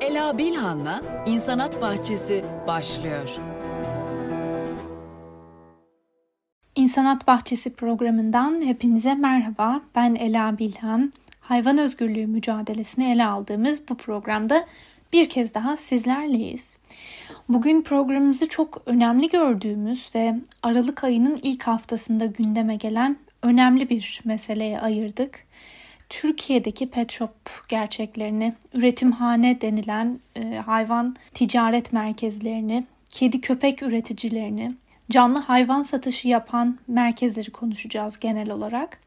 Ela Bilhan'la İnsanat Bahçesi başlıyor. İnsanat Bahçesi programından hepinize merhaba. Ben Ela Bilhan. Hayvan özgürlüğü mücadelesini ele aldığımız bu programda bir kez daha sizlerleyiz. Bugün programımızı çok önemli gördüğümüz ve Aralık ayının ilk haftasında gündeme gelen önemli bir meseleye ayırdık. Türkiye'deki pet shop gerçeklerini, üretimhane denilen e, hayvan ticaret merkezlerini, kedi köpek üreticilerini, canlı hayvan satışı yapan merkezleri konuşacağız genel olarak.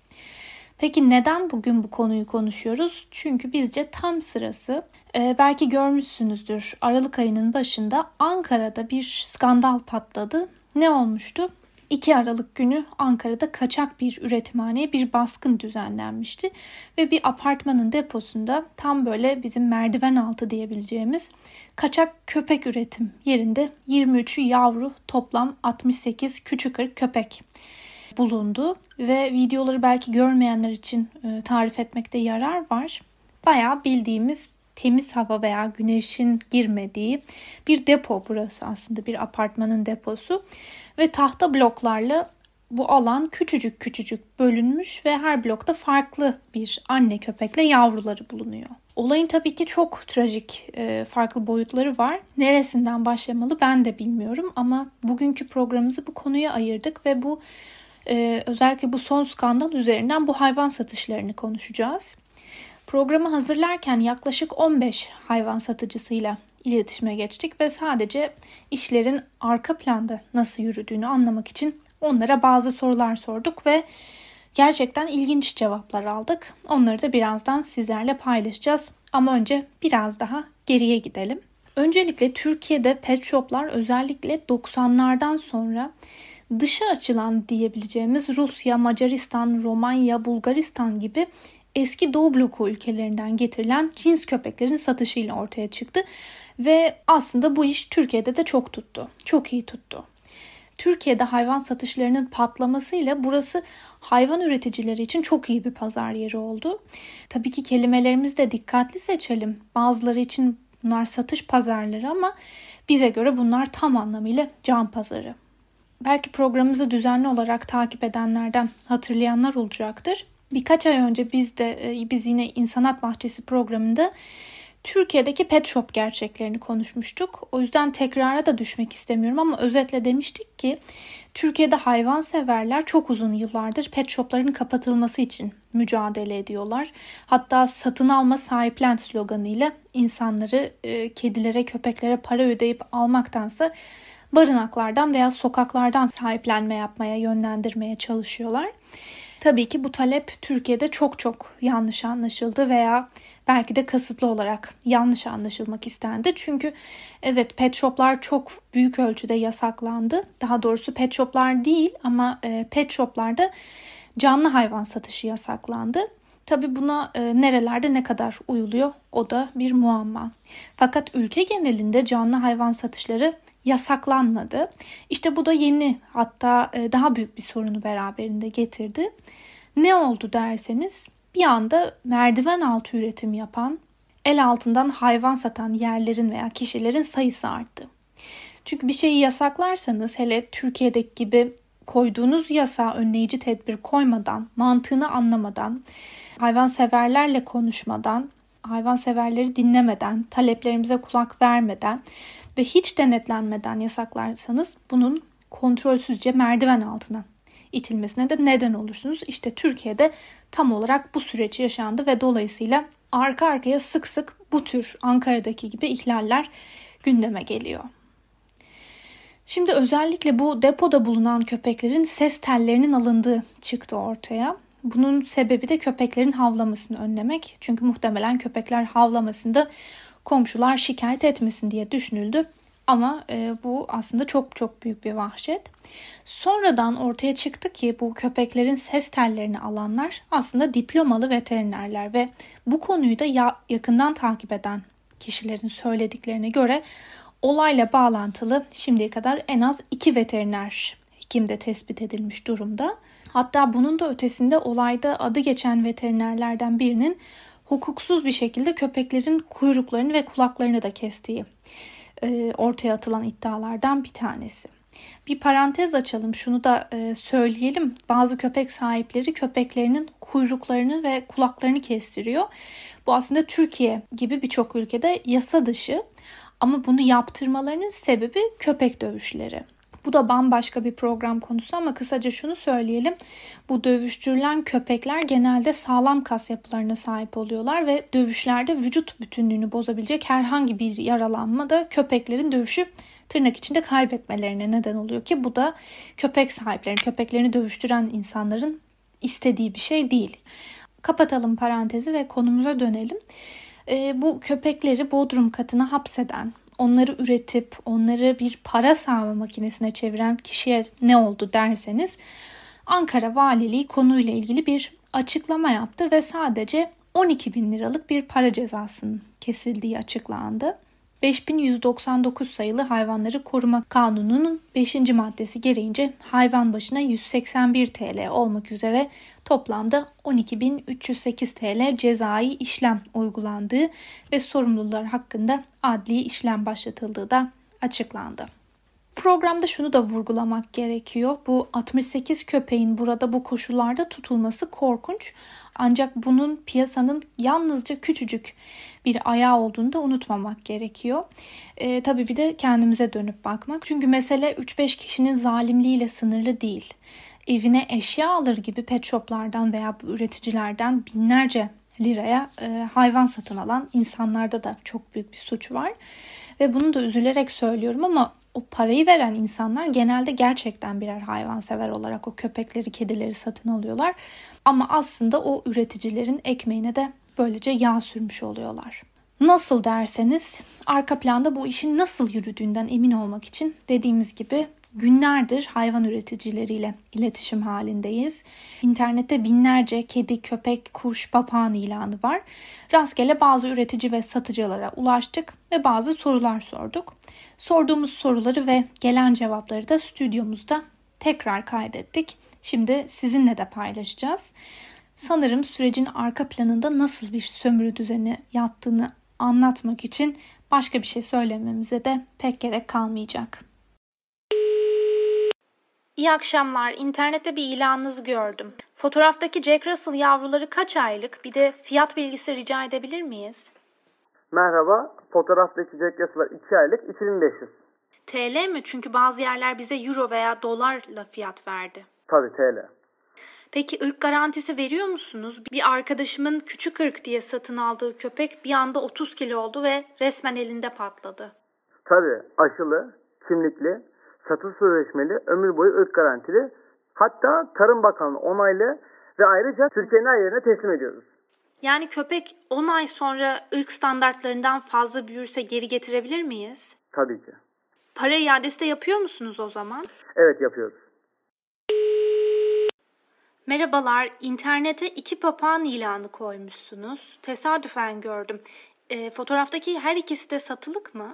Peki neden bugün bu konuyu konuşuyoruz? Çünkü bizce tam sırası. Ee, belki görmüşsünüzdür. Aralık ayının başında Ankara'da bir skandal patladı. Ne olmuştu? 2 Aralık günü Ankara'da kaçak bir üretimhaneye bir baskın düzenlenmişti ve bir apartmanın deposunda tam böyle bizim merdiven altı diyebileceğimiz kaçak köpek üretim yerinde 23'ü yavru toplam 68 küçük köpek bulundu ve videoları belki görmeyenler için e, tarif etmekte yarar var. Bayağı bildiğimiz temiz hava veya güneşin girmediği bir depo burası aslında bir apartmanın deposu ve tahta bloklarla bu alan küçücük küçücük bölünmüş ve her blokta farklı bir anne köpekle yavruları bulunuyor. Olayın tabii ki çok trajik e, farklı boyutları var. Neresinden başlamalı ben de bilmiyorum ama bugünkü programımızı bu konuya ayırdık ve bu e, özellikle bu son skandal üzerinden bu hayvan satışlarını konuşacağız. Programı hazırlarken yaklaşık 15 hayvan satıcısıyla iletişime geçtik ve sadece işlerin arka planda nasıl yürüdüğünü anlamak için onlara bazı sorular sorduk ve gerçekten ilginç cevaplar aldık. Onları da birazdan sizlerle paylaşacağız. Ama önce biraz daha geriye gidelim. Öncelikle Türkiye'de pet shoplar özellikle 90'lardan sonra dışa açılan diyebileceğimiz Rusya, Macaristan, Romanya, Bulgaristan gibi eski Doğu bloku ülkelerinden getirilen cins köpeklerin satışıyla ortaya çıktı. Ve aslında bu iş Türkiye'de de çok tuttu. Çok iyi tuttu. Türkiye'de hayvan satışlarının patlamasıyla burası hayvan üreticileri için çok iyi bir pazar yeri oldu. Tabii ki kelimelerimizi de dikkatli seçelim. Bazıları için bunlar satış pazarları ama bize göre bunlar tam anlamıyla can pazarı. Belki programımızı düzenli olarak takip edenlerden hatırlayanlar olacaktır. Birkaç ay önce biz de e, biz yine İnsanat Bahçesi programında Türkiye'deki pet shop gerçeklerini konuşmuştuk. O yüzden tekrara da düşmek istemiyorum ama özetle demiştik ki Türkiye'de hayvan severler çok uzun yıllardır pet shopların kapatılması için mücadele ediyorlar. Hatta satın alma sahiplen sloganıyla insanları e, kedilere, köpeklere para ödeyip almaktansa barınaklardan veya sokaklardan sahiplenme yapmaya yönlendirmeye çalışıyorlar. Tabii ki bu talep Türkiye'de çok çok yanlış anlaşıldı veya belki de kasıtlı olarak yanlış anlaşılmak istendi. Çünkü evet pet shoplar çok büyük ölçüde yasaklandı. Daha doğrusu pet shoplar değil ama e, pet shoplarda canlı hayvan satışı yasaklandı. Tabi buna e, nerelerde ne kadar uyuluyor o da bir muamma. Fakat ülke genelinde canlı hayvan satışları yasaklanmadı. İşte bu da yeni hatta e, daha büyük bir sorunu beraberinde getirdi. Ne oldu derseniz bir anda merdiven altı üretim yapan, el altından hayvan satan yerlerin veya kişilerin sayısı arttı. Çünkü bir şeyi yasaklarsanız hele Türkiye'deki gibi koyduğunuz yasa önleyici tedbir koymadan, mantığını anlamadan, hayvan severlerle konuşmadan, hayvan severleri dinlemeden, taleplerimize kulak vermeden ve hiç denetlenmeden yasaklarsanız bunun kontrolsüzce merdiven altına itilmesine de neden olursunuz. İşte Türkiye'de tam olarak bu süreç yaşandı ve dolayısıyla arka arkaya sık sık bu tür Ankara'daki gibi ihlaller gündeme geliyor. Şimdi özellikle bu depoda bulunan köpeklerin ses tellerinin alındığı çıktı ortaya. Bunun sebebi de köpeklerin havlamasını önlemek. Çünkü muhtemelen köpekler havlamasında komşular şikayet etmesin diye düşünüldü. Ama e, bu aslında çok çok büyük bir vahşet. Sonradan ortaya çıktı ki bu köpeklerin ses tellerini alanlar aslında diplomalı veterinerler ve bu konuyu da ya, yakından takip eden kişilerin söylediklerine göre olayla bağlantılı şimdiye kadar en az iki veteriner hekim de tespit edilmiş durumda. Hatta bunun da ötesinde olayda adı geçen veterinerlerden birinin hukuksuz bir şekilde köpeklerin kuyruklarını ve kulaklarını da kestiği e, ortaya atılan iddialardan bir tanesi. Bir parantez açalım şunu da e, söyleyelim. Bazı köpek sahipleri köpeklerinin kuyruklarını ve kulaklarını kestiriyor. Bu aslında Türkiye gibi birçok ülkede yasa dışı ama bunu yaptırmalarının sebebi köpek dövüşleri. Bu da bambaşka bir program konusu ama kısaca şunu söyleyelim. Bu dövüştürülen köpekler genelde sağlam kas yapılarına sahip oluyorlar ve dövüşlerde vücut bütünlüğünü bozabilecek herhangi bir yaralanma da köpeklerin dövüşü tırnak içinde kaybetmelerine neden oluyor ki bu da köpek sahiplerinin, köpeklerini dövüştüren insanların istediği bir şey değil. Kapatalım parantezi ve konumuza dönelim. E, bu köpekleri bodrum katına hapseden, onları üretip onları bir para sağma makinesine çeviren kişiye ne oldu derseniz Ankara Valiliği konuyla ilgili bir açıklama yaptı ve sadece 12 bin liralık bir para cezasının kesildiği açıklandı. 5199 sayılı hayvanları koruma kanununun 5. maddesi gereğince hayvan başına 181 TL olmak üzere toplamda 12.308 TL cezai işlem uygulandığı ve sorumlular hakkında adli işlem başlatıldığı da açıklandı. Programda şunu da vurgulamak gerekiyor. Bu 68 köpeğin burada bu koşullarda tutulması korkunç. Ancak bunun piyasanın yalnızca küçücük bir ayağı olduğunu da unutmamak gerekiyor. E, tabii bir de kendimize dönüp bakmak. Çünkü mesele 3-5 kişinin zalimliğiyle sınırlı değil. Evine eşya alır gibi pet shoplardan veya üreticilerden binlerce liraya e, hayvan satın alan insanlarda da çok büyük bir suç var. Ve bunu da üzülerek söylüyorum ama o parayı veren insanlar genelde gerçekten birer hayvansever olarak o köpekleri, kedileri satın alıyorlar. Ama aslında o üreticilerin ekmeğine de böylece yağ sürmüş oluyorlar. Nasıl derseniz arka planda bu işin nasıl yürüdüğünden emin olmak için dediğimiz gibi günlerdir hayvan üreticileriyle iletişim halindeyiz. İnternette binlerce kedi, köpek, kuş, papağan ilanı var. Rastgele bazı üretici ve satıcılara ulaştık ve bazı sorular sorduk. Sorduğumuz soruları ve gelen cevapları da stüdyomuzda tekrar kaydettik. Şimdi sizinle de paylaşacağız. Sanırım sürecin arka planında nasıl bir sömürü düzeni yattığını anlatmak için başka bir şey söylememize de pek gerek kalmayacak. İyi akşamlar. İnternette bir ilanınızı gördüm. Fotoğraftaki Jack Russell yavruları kaç aylık? Bir de fiyat bilgisi rica edebilir miyiz? Merhaba. Fotoğraftaki Jack Russell'lar 2 aylık 2500. TL mi? Çünkü bazı yerler bize euro veya dolarla fiyat verdi. Tabii TL. Peki ırk garantisi veriyor musunuz? Bir arkadaşımın küçük ırk diye satın aldığı köpek bir anda 30 kilo oldu ve resmen elinde patladı. Tabii aşılı, kimlikli, satış sözleşmeli, ömür boyu ırk garantili. Hatta Tarım Bakanlığı onaylı ve ayrıca Türkiye'nin her yerine teslim ediyoruz. Yani köpek 10 ay sonra ırk standartlarından fazla büyürse geri getirebilir miyiz? Tabii ki. Para iadesi de yapıyor musunuz o zaman? Evet yapıyoruz. Merhabalar, internete iki papağan ilanı koymuşsunuz. Tesadüfen gördüm. E, fotoğraftaki her ikisi de satılık mı?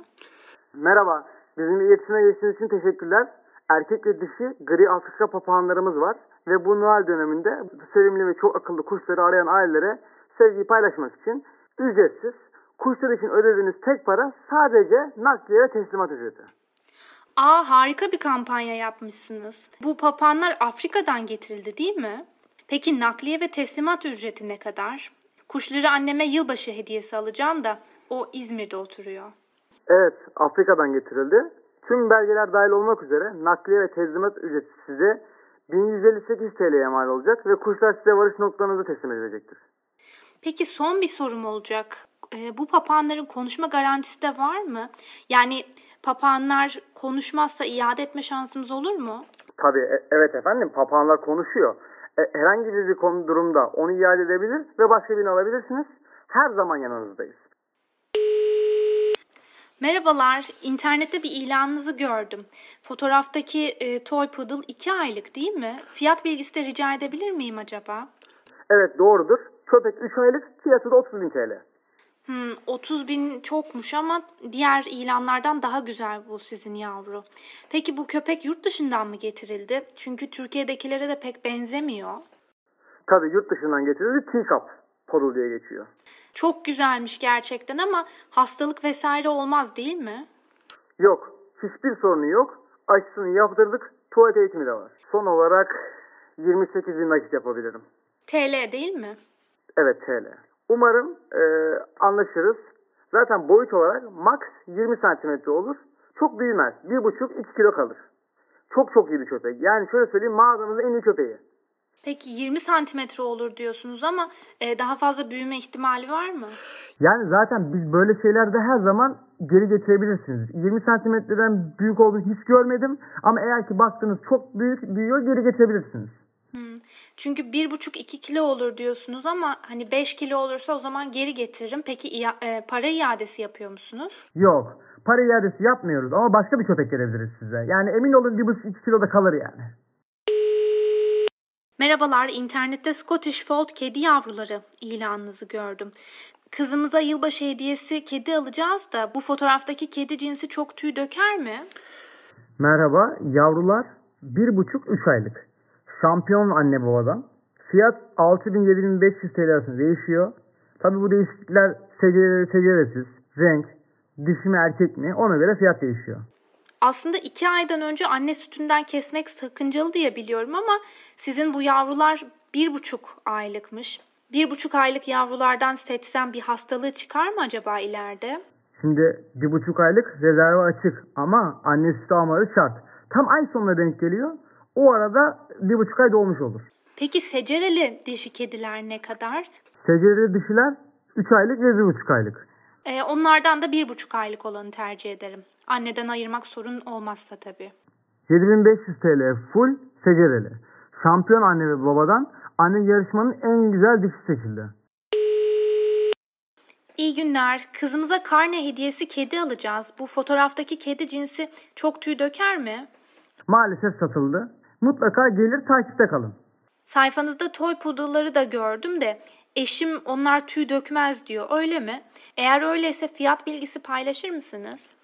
Merhaba. Bizim iletişime geçtiğiniz için teşekkürler. Erkek ve dişi gri Afrika papağanlarımız var. Ve bu Noel döneminde sevimli ve çok akıllı kuşları arayan ailelere sevgiyi paylaşmak için ücretsiz kuşlar için ödediğiniz tek para sadece nakliye ve teslimat ücreti. Aa harika bir kampanya yapmışsınız. Bu papağanlar Afrika'dan getirildi değil mi? Peki nakliye ve teslimat ücreti ne kadar? Kuşları anneme yılbaşı hediyesi alacağım da o İzmir'de oturuyor. Evet, Afrika'dan getirildi. Tüm belgeler dahil olmak üzere nakliye ve teslimat ücreti size 1158 TL'ye mal olacak ve kuşlar size varış noktanızı teslim edilecektir. Peki son bir sorum olacak. Ee, bu papağanların konuşma garantisi de var mı? Yani papağanlar konuşmazsa iade etme şansımız olur mu? Tabii, e- evet efendim papağanlar konuşuyor. E- herhangi bir konu durumda onu iade edebilir ve başka birini alabilirsiniz. Her zaman yanınızdayız. Merhabalar, internette bir ilanınızı gördüm. Fotoğraftaki e, Toy Poodle 2 aylık değil mi? Fiyat bilgisi de rica edebilir miyim acaba? Evet doğrudur. Köpek 3 aylık fiyatı da 30 bin TL. Hmm, 30 bin çokmuş ama diğer ilanlardan daha güzel bu sizin yavru. Peki bu köpek yurt dışından mı getirildi? Çünkü Türkiye'dekilere de pek benzemiyor. Tabii yurt dışından getirildi teacup. Poodle diye geçiyor. Çok güzelmiş gerçekten ama hastalık vesaire olmaz değil mi? Yok. Hiçbir sorunu yok. Aşısını yaptırdık. Tuvalet eğitimi de var. Son olarak 28 bin nakit yapabilirim. TL değil mi? Evet TL. Umarım e, anlaşırız. Zaten boyut olarak max 20 santimetre olur. Çok büyümez. 1,5-2 kilo kalır. Çok çok iyi bir köpek. Yani şöyle söyleyeyim mağazamızın en iyi köpeği. Peki 20 santimetre olur diyorsunuz ama e, daha fazla büyüme ihtimali var mı? Yani zaten biz böyle şeylerde her zaman geri getirebilirsiniz. 20 santimetreden büyük olduğunu hiç görmedim. Ama eğer ki baktınız çok büyük büyüyor geri getirebilirsiniz. Hmm. Çünkü 1,5-2 kilo olur diyorsunuz ama hani 5 kilo olursa o zaman geri getiririm. Peki ia- e, para iadesi yapıyor musunuz? Yok. Para iadesi yapmıyoruz ama başka bir köpek verebiliriz size. Yani emin olun 1,5-2 kiloda kalır yani. Merhabalar, internette Scottish Fold kedi yavruları ilanınızı gördüm. Kızımıza yılbaşı hediyesi kedi alacağız da bu fotoğraftaki kedi cinsi çok tüy döker mi? Merhaba, yavrular 1,5-3 aylık. Şampiyon anne babadan. Fiyat 6000-7500 TL arasında değişiyor. Tabi bu değişiklikler secere, seceresiz, renk, dişi mi erkek mi ona göre fiyat değişiyor. Aslında iki aydan önce anne sütünden kesmek sakıncalı diye biliyorum ama sizin bu yavrular bir buçuk aylıkmış. Bir buçuk aylık yavrulardan seçsem bir hastalığı çıkar mı acaba ileride? Şimdi bir buçuk aylık rezerve açık ama anne sütü almaları şart. Tam ay sonuna denk geliyor. O arada bir buçuk ay dolmuş olur. Peki secereli dişi kediler ne kadar? Secereli dişiler 3 aylık ve bir buçuk aylık. Ee, onlardan da bir buçuk aylık olanı tercih ederim. Anneden ayırmak sorun olmazsa tabii. 7500 TL full secereli. Şampiyon anne ve babadan anne yarışmanın en güzel dişi seçildi. İyi günler. Kızımıza karne hediyesi kedi alacağız. Bu fotoğraftaki kedi cinsi çok tüy döker mi? Maalesef satıldı. Mutlaka gelir takipte kalın. Sayfanızda toy poodle'ları da gördüm de eşim onlar tüy dökmez diyor. Öyle mi? Eğer öyleyse fiyat bilgisi paylaşır mısınız?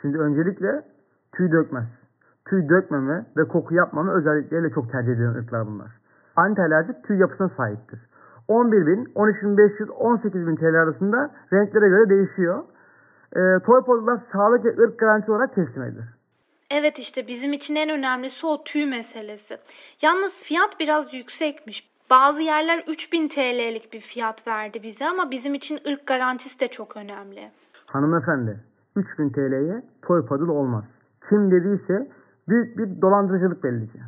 Şimdi öncelikle tüy dökmez. Tüy dökmeme ve koku yapmama özellikleriyle çok tercih edilen ırklar bunlar. Antialerjik tüy yapısına sahiptir. 11.000, 13.500, 18.000 TL arasında renklere göre değişiyor. E, toy poodle'lar sağlık ve ırk garanti olarak teslim edilir. Evet işte bizim için en önemlisi o tüy meselesi. Yalnız fiyat biraz yüksekmiş. Bazı yerler 3000 TL'lik bir fiyat verdi bize ama bizim için ırk garantisi de çok önemli. Hanımefendi, 3000 TL'ye toy poodle olmaz. Kim dediyse büyük bir dolandırıcılık belli ki.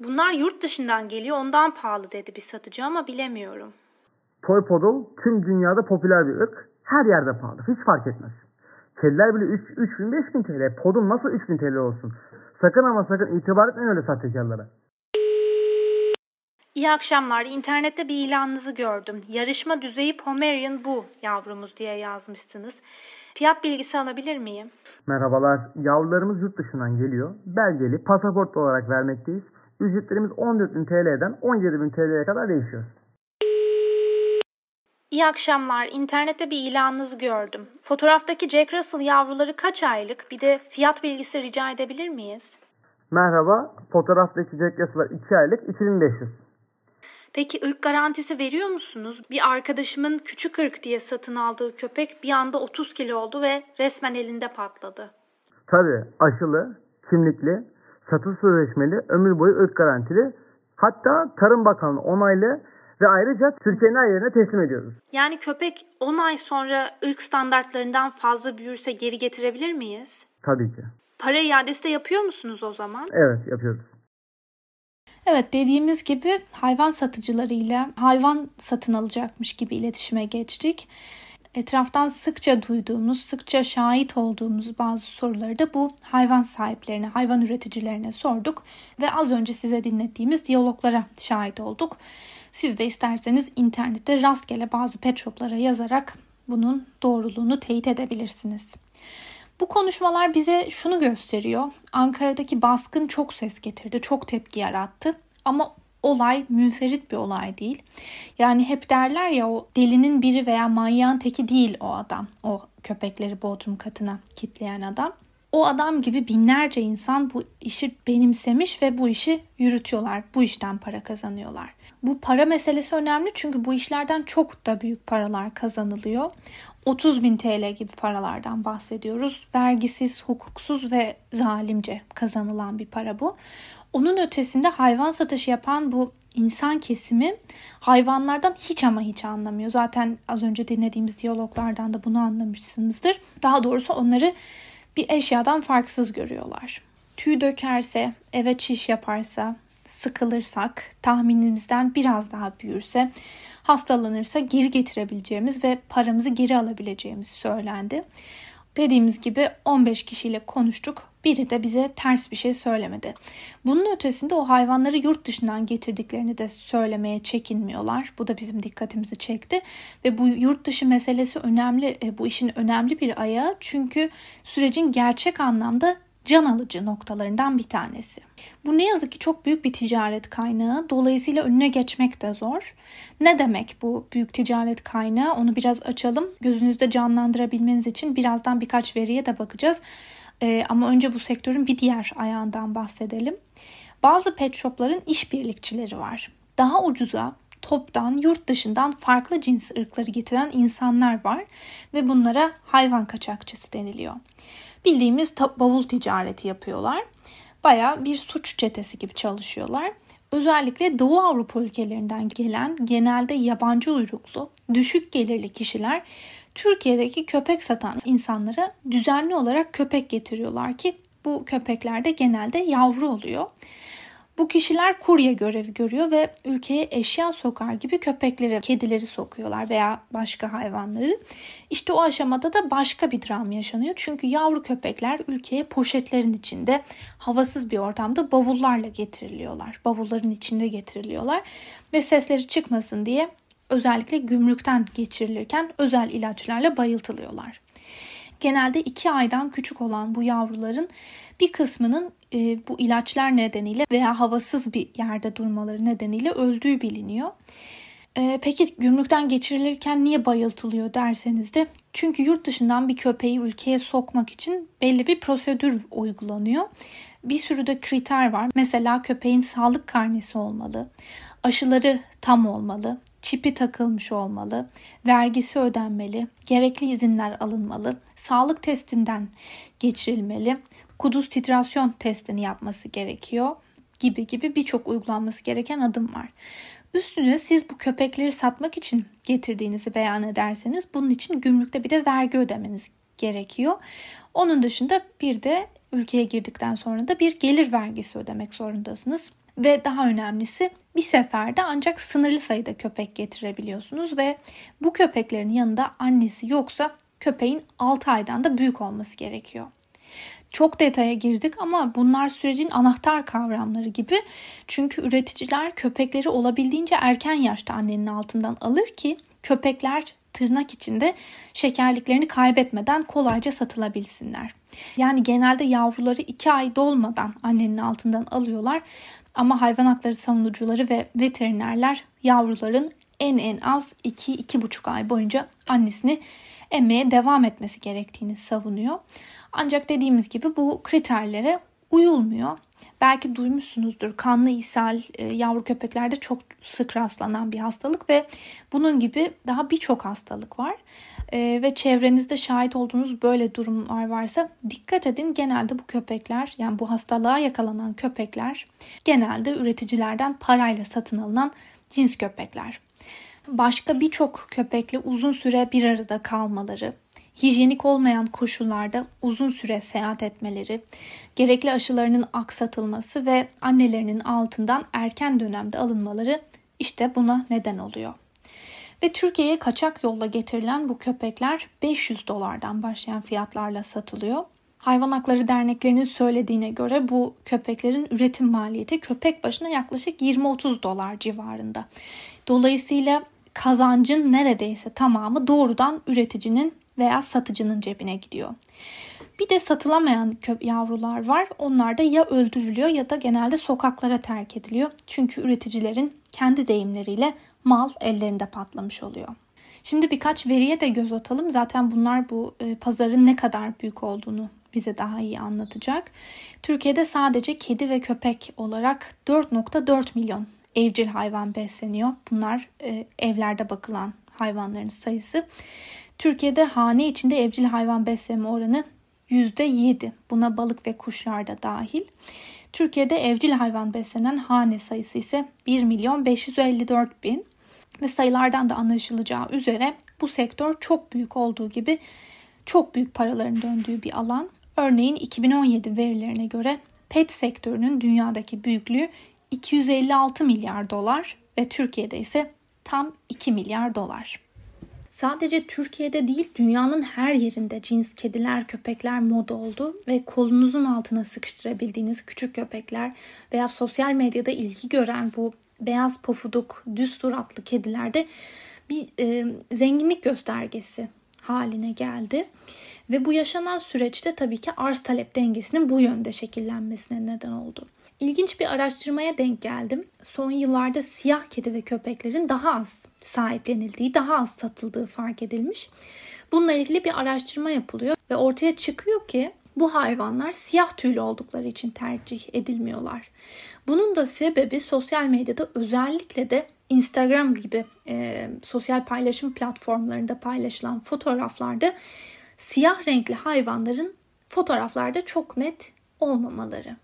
Bunlar yurt dışından geliyor ondan pahalı dedi bir satıcı ama bilemiyorum. Toy poodle tüm dünyada popüler bir ırk. Her yerde pahalı. Hiç fark etmez. Kediler bile 3, 3000 5000 TL. Poodle nasıl 3000 TL olsun? Sakın ama sakın itibar etmeyin öyle sahtekarlara. İyi akşamlar. İnternette bir ilanınızı gördüm. Yarışma düzeyi Pomerian bu yavrumuz diye yazmışsınız. Fiyat bilgisi alabilir miyim? Merhabalar. Yavrularımız yurt dışından geliyor. Belgeli, pasaport olarak vermekteyiz. Ücretlerimiz 14.000 TL'den 17.000 TL'ye kadar değişiyor. İyi akşamlar. İnternette bir ilanınızı gördüm. Fotoğraftaki Jack Russell yavruları kaç aylık? Bir de fiyat bilgisi rica edebilir miyiz? Merhaba. Fotoğraftaki Jack Russell'lar 2 aylık 2500. Peki ırk garantisi veriyor musunuz? Bir arkadaşımın küçük ırk diye satın aldığı köpek bir anda 30 kilo oldu ve resmen elinde patladı. Tabii aşılı, kimlikli, satış sözleşmeli, ömür boyu ırk garantili. Hatta Tarım Bakanlığı onaylı ve ayrıca Türkiye'nin her yerine teslim ediyoruz. Yani köpek 10 ay sonra ırk standartlarından fazla büyürse geri getirebilir miyiz? Tabii ki. Para iadesi de yapıyor musunuz o zaman? Evet yapıyoruz. Evet dediğimiz gibi hayvan satıcılarıyla hayvan satın alacakmış gibi iletişime geçtik. Etraftan sıkça duyduğumuz, sıkça şahit olduğumuz bazı soruları da bu hayvan sahiplerine, hayvan üreticilerine sorduk ve az önce size dinlettiğimiz diyaloglara şahit olduk. Siz de isterseniz internette rastgele bazı pet shoplara yazarak bunun doğruluğunu teyit edebilirsiniz. Bu konuşmalar bize şunu gösteriyor. Ankara'daki baskın çok ses getirdi, çok tepki yarattı. Ama olay münferit bir olay değil. Yani hep derler ya o delinin biri veya manyağın teki değil o adam. O köpekleri bodrum katına kitleyen adam. O adam gibi binlerce insan bu işi benimsemiş ve bu işi yürütüyorlar. Bu işten para kazanıyorlar. Bu para meselesi önemli çünkü bu işlerden çok da büyük paralar kazanılıyor. 30 bin TL gibi paralardan bahsediyoruz. Vergisiz, hukuksuz ve zalimce kazanılan bir para bu. Onun ötesinde hayvan satışı yapan bu insan kesimi hayvanlardan hiç ama hiç anlamıyor. Zaten az önce dinlediğimiz diyaloglardan da bunu anlamışsınızdır. Daha doğrusu onları bir eşyadan farksız görüyorlar. Tüy dökerse, eve çiş yaparsa, sıkılırsak, tahminimizden biraz daha büyürse, hastalanırsa geri getirebileceğimiz ve paramızı geri alabileceğimiz söylendi. Dediğimiz gibi 15 kişiyle konuştuk. Biri de bize ters bir şey söylemedi. Bunun ötesinde o hayvanları yurt dışından getirdiklerini de söylemeye çekinmiyorlar. Bu da bizim dikkatimizi çekti. Ve bu yurt dışı meselesi önemli. E, bu işin önemli bir ayağı. Çünkü sürecin gerçek anlamda can alıcı noktalarından bir tanesi. Bu ne yazık ki çok büyük bir ticaret kaynağı. Dolayısıyla önüne geçmek de zor. Ne demek bu büyük ticaret kaynağı? Onu biraz açalım. Gözünüzde canlandırabilmeniz için birazdan birkaç veriye de bakacağız. Ee, ama önce bu sektörün bir diğer ayağından bahsedelim. Bazı pet shopların işbirlikçileri var. Daha ucuza toptan, yurt dışından farklı cins ırkları getiren insanlar var ve bunlara hayvan kaçakçısı deniliyor bildiğimiz bavul ticareti yapıyorlar. Baya bir suç çetesi gibi çalışıyorlar. Özellikle Doğu Avrupa ülkelerinden gelen genelde yabancı uyruklu, düşük gelirli kişiler Türkiye'deki köpek satan insanlara düzenli olarak köpek getiriyorlar ki bu köpekler de genelde yavru oluyor. Bu kişiler kurye görevi görüyor ve ülkeye eşya sokar gibi köpekleri, kedileri sokuyorlar veya başka hayvanları. İşte o aşamada da başka bir dram yaşanıyor. Çünkü yavru köpekler ülkeye poşetlerin içinde havasız bir ortamda bavullarla getiriliyorlar. Bavulların içinde getiriliyorlar ve sesleri çıkmasın diye özellikle gümrükten geçirilirken özel ilaçlarla bayıltılıyorlar. Genelde 2 aydan küçük olan bu yavruların bir kısmının e, bu ilaçlar nedeniyle veya havasız bir yerde durmaları nedeniyle öldüğü biliniyor. E, peki gümrükten geçirilirken niye bayıltılıyor derseniz de çünkü yurt dışından bir köpeği ülkeye sokmak için belli bir prosedür uygulanıyor. Bir sürü de kriter var. Mesela köpeğin sağlık karnesi olmalı, aşıları tam olmalı, çipi takılmış olmalı, vergisi ödenmeli, gerekli izinler alınmalı, sağlık testinden geçirilmeli, kuduz titrasyon testini yapması gerekiyor gibi gibi birçok uygulanması gereken adım var. Üstüne siz bu köpekleri satmak için getirdiğinizi beyan ederseniz bunun için gümrükte bir de vergi ödemeniz gerekiyor. Onun dışında bir de ülkeye girdikten sonra da bir gelir vergisi ödemek zorundasınız. Ve daha önemlisi bir seferde ancak sınırlı sayıda köpek getirebiliyorsunuz ve bu köpeklerin yanında annesi yoksa köpeğin 6 aydan da büyük olması gerekiyor. Çok detaya girdik ama bunlar sürecin anahtar kavramları gibi. Çünkü üreticiler köpekleri olabildiğince erken yaşta annenin altından alır ki köpekler tırnak içinde şekerliklerini kaybetmeden kolayca satılabilsinler. Yani genelde yavruları 2 ay dolmadan annenin altından alıyorlar ama hayvan hakları savunucuları ve veterinerler yavruların en en az 2-2,5 ay boyunca annesini emmeye devam etmesi gerektiğini savunuyor. Ancak dediğimiz gibi bu kriterlere uyulmuyor. Belki duymuşsunuzdur kanlı ishal e, yavru köpeklerde çok sık rastlanan bir hastalık ve bunun gibi daha birçok hastalık var. E, ve çevrenizde şahit olduğunuz böyle durumlar varsa dikkat edin genelde bu köpekler yani bu hastalığa yakalanan köpekler genelde üreticilerden parayla satın alınan cins köpekler. Başka birçok köpekle uzun süre bir arada kalmaları, hijyenik olmayan koşullarda uzun süre seyahat etmeleri, gerekli aşılarının aksatılması ve annelerinin altından erken dönemde alınmaları işte buna neden oluyor. Ve Türkiye'ye kaçak yolla getirilen bu köpekler 500 dolardan başlayan fiyatlarla satılıyor. Hayvan Hakları Derneklerinin söylediğine göre bu köpeklerin üretim maliyeti köpek başına yaklaşık 20-30 dolar civarında. Dolayısıyla kazancın neredeyse tamamı doğrudan üreticinin veya satıcının cebine gidiyor. Bir de satılamayan köp yavrular var. Onlar da ya öldürülüyor ya da genelde sokaklara terk ediliyor. Çünkü üreticilerin kendi deyimleriyle mal ellerinde patlamış oluyor. Şimdi birkaç veriye de göz atalım. Zaten bunlar bu e, pazarın ne kadar büyük olduğunu bize daha iyi anlatacak. Türkiye'de sadece kedi ve köpek olarak 4.4 milyon evcil hayvan besleniyor. Bunlar e, evlerde bakılan hayvanların sayısı. Türkiye'de hane içinde evcil hayvan besleme oranı %7. Buna balık ve kuşlar da dahil. Türkiye'de evcil hayvan beslenen hane sayısı ise 1 milyon 554 bin. Ve sayılardan da anlaşılacağı üzere bu sektör çok büyük olduğu gibi çok büyük paraların döndüğü bir alan. Örneğin 2017 verilerine göre pet sektörünün dünyadaki büyüklüğü 256 milyar dolar ve Türkiye'de ise tam 2 milyar dolar. Sadece Türkiye'de değil dünyanın her yerinde cins kediler, köpekler moda oldu ve kolunuzun altına sıkıştırabildiğiniz küçük köpekler veya sosyal medyada ilgi gören bu beyaz pofuduk, düz suratlı kedilerde bir e, zenginlik göstergesi haline geldi. Ve bu yaşanan süreçte tabii ki arz talep dengesinin bu yönde şekillenmesine neden oldu. İlginç bir araştırmaya denk geldim. Son yıllarda siyah kedi ve köpeklerin daha az sahiplenildiği, daha az satıldığı fark edilmiş. Bununla ilgili bir araştırma yapılıyor ve ortaya çıkıyor ki bu hayvanlar siyah tüylü oldukları için tercih edilmiyorlar. Bunun da sebebi sosyal medyada özellikle de Instagram gibi e, sosyal paylaşım platformlarında paylaşılan fotoğraflarda siyah renkli hayvanların fotoğraflarda çok net olmamaları.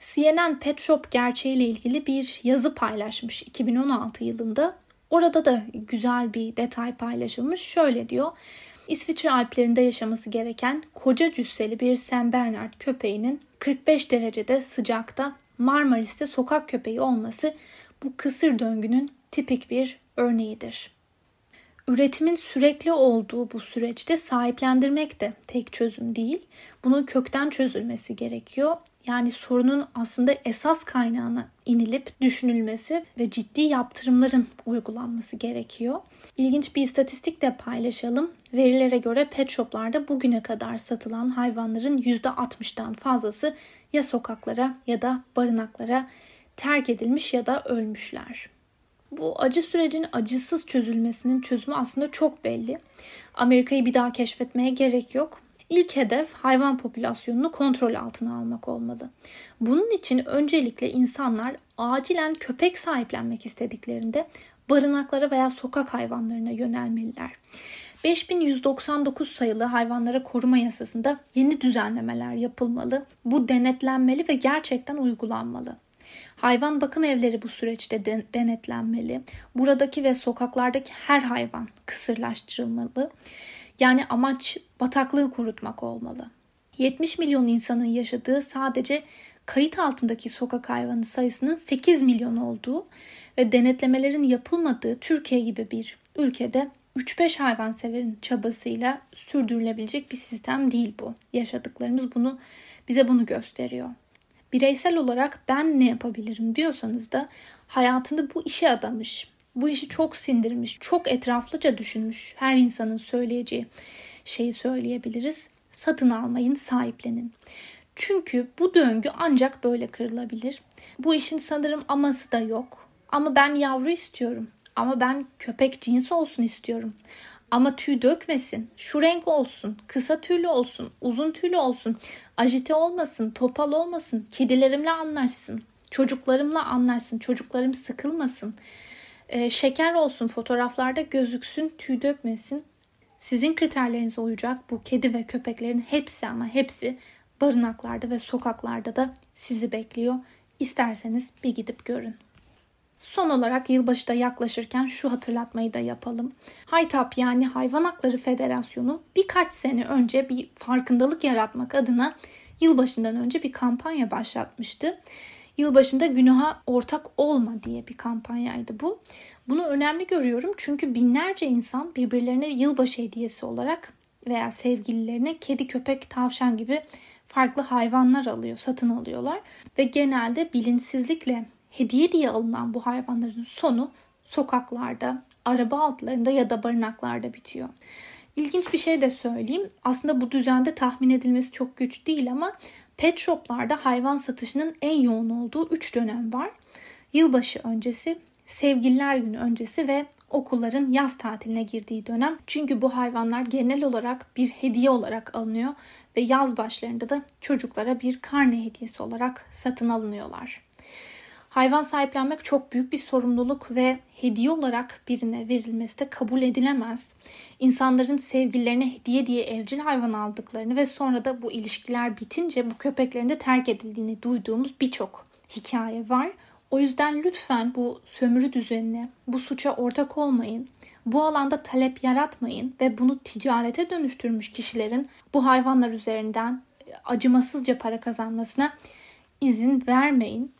CNN Pet Shop gerçeğiyle ilgili bir yazı paylaşmış 2016 yılında. Orada da güzel bir detay paylaşılmış. Şöyle diyor. İsviçre Alplerinde yaşaması gereken koca cüsseli bir Saint Bernard köpeğinin 45 derecede sıcakta Marmaris'te sokak köpeği olması bu kısır döngünün tipik bir örneğidir. Üretimin sürekli olduğu bu süreçte sahiplendirmek de tek çözüm değil. Bunun kökten çözülmesi gerekiyor. Yani sorunun aslında esas kaynağına inilip düşünülmesi ve ciddi yaptırımların uygulanması gerekiyor. İlginç bir istatistik de paylaşalım. Verilere göre pet shoplarda bugüne kadar satılan hayvanların %60'dan fazlası ya sokaklara ya da barınaklara terk edilmiş ya da ölmüşler. Bu acı sürecin acısız çözülmesinin çözümü aslında çok belli. Amerika'yı bir daha keşfetmeye gerek yok. İlk hedef hayvan popülasyonunu kontrol altına almak olmalı. Bunun için öncelikle insanlar acilen köpek sahiplenmek istediklerinde barınaklara veya sokak hayvanlarına yönelmeliler. 5199 sayılı hayvanlara koruma yasasında yeni düzenlemeler yapılmalı. Bu denetlenmeli ve gerçekten uygulanmalı. Hayvan bakım evleri bu süreçte de, denetlenmeli. Buradaki ve sokaklardaki her hayvan kısırlaştırılmalı. Yani amaç bataklığı kurutmak olmalı. 70 milyon insanın yaşadığı sadece kayıt altındaki sokak hayvanı sayısının 8 milyon olduğu ve denetlemelerin yapılmadığı Türkiye gibi bir ülkede 3-5 hayvanseverin çabasıyla sürdürülebilecek bir sistem değil bu. Yaşadıklarımız bunu bize bunu gösteriyor. Bireysel olarak ben ne yapabilirim diyorsanız da hayatında bu işe adamış, bu işi çok sindirmiş, çok etraflıca düşünmüş her insanın söyleyeceği şeyi söyleyebiliriz. Satın almayın, sahiplenin. Çünkü bu döngü ancak böyle kırılabilir. Bu işin sanırım aması da yok. Ama ben yavru istiyorum. Ama ben köpek cinsi olsun istiyorum. Ama tüy dökmesin, şu renk olsun, kısa tüylü olsun, uzun tüylü olsun, ajite olmasın, topal olmasın, kedilerimle anlaşsın, çocuklarımla anlaşsın, çocuklarım sıkılmasın, ee, şeker olsun, fotoğraflarda gözüksün, tüy dökmesin. Sizin kriterlerinize uyacak bu kedi ve köpeklerin hepsi ama hepsi barınaklarda ve sokaklarda da sizi bekliyor. İsterseniz bir gidip görün. Son olarak yılbaşı da yaklaşırken şu hatırlatmayı da yapalım. Haytap yani Hayvan Hakları Federasyonu birkaç sene önce bir farkındalık yaratmak adına yılbaşından önce bir kampanya başlatmıştı. Yılbaşında günaha ortak olma diye bir kampanyaydı bu. Bunu önemli görüyorum çünkü binlerce insan birbirlerine yılbaşı hediyesi olarak veya sevgililerine kedi, köpek, tavşan gibi farklı hayvanlar alıyor, satın alıyorlar ve genelde bilinçsizlikle hediye diye alınan bu hayvanların sonu sokaklarda, araba altlarında ya da barınaklarda bitiyor. İlginç bir şey de söyleyeyim. Aslında bu düzende tahmin edilmesi çok güç değil ama pet shoplarda hayvan satışının en yoğun olduğu 3 dönem var. Yılbaşı öncesi, Sevgililer Günü öncesi ve okulların yaz tatiline girdiği dönem. Çünkü bu hayvanlar genel olarak bir hediye olarak alınıyor ve yaz başlarında da çocuklara bir karne hediyesi olarak satın alınıyorlar. Hayvan sahiplenmek çok büyük bir sorumluluk ve hediye olarak birine verilmesi de kabul edilemez. İnsanların sevgililerine hediye diye evcil hayvan aldıklarını ve sonra da bu ilişkiler bitince bu köpeklerin de terk edildiğini duyduğumuz birçok hikaye var. O yüzden lütfen bu sömürü düzenine, bu suça ortak olmayın. Bu alanda talep yaratmayın ve bunu ticarete dönüştürmüş kişilerin bu hayvanlar üzerinden acımasızca para kazanmasına izin vermeyin.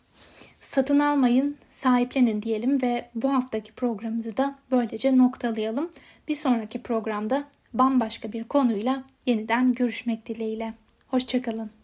Satın almayın, sahiplenin diyelim ve bu haftaki programımızı da böylece noktalayalım. Bir sonraki programda bambaşka bir konuyla yeniden görüşmek dileğiyle. Hoşçakalın.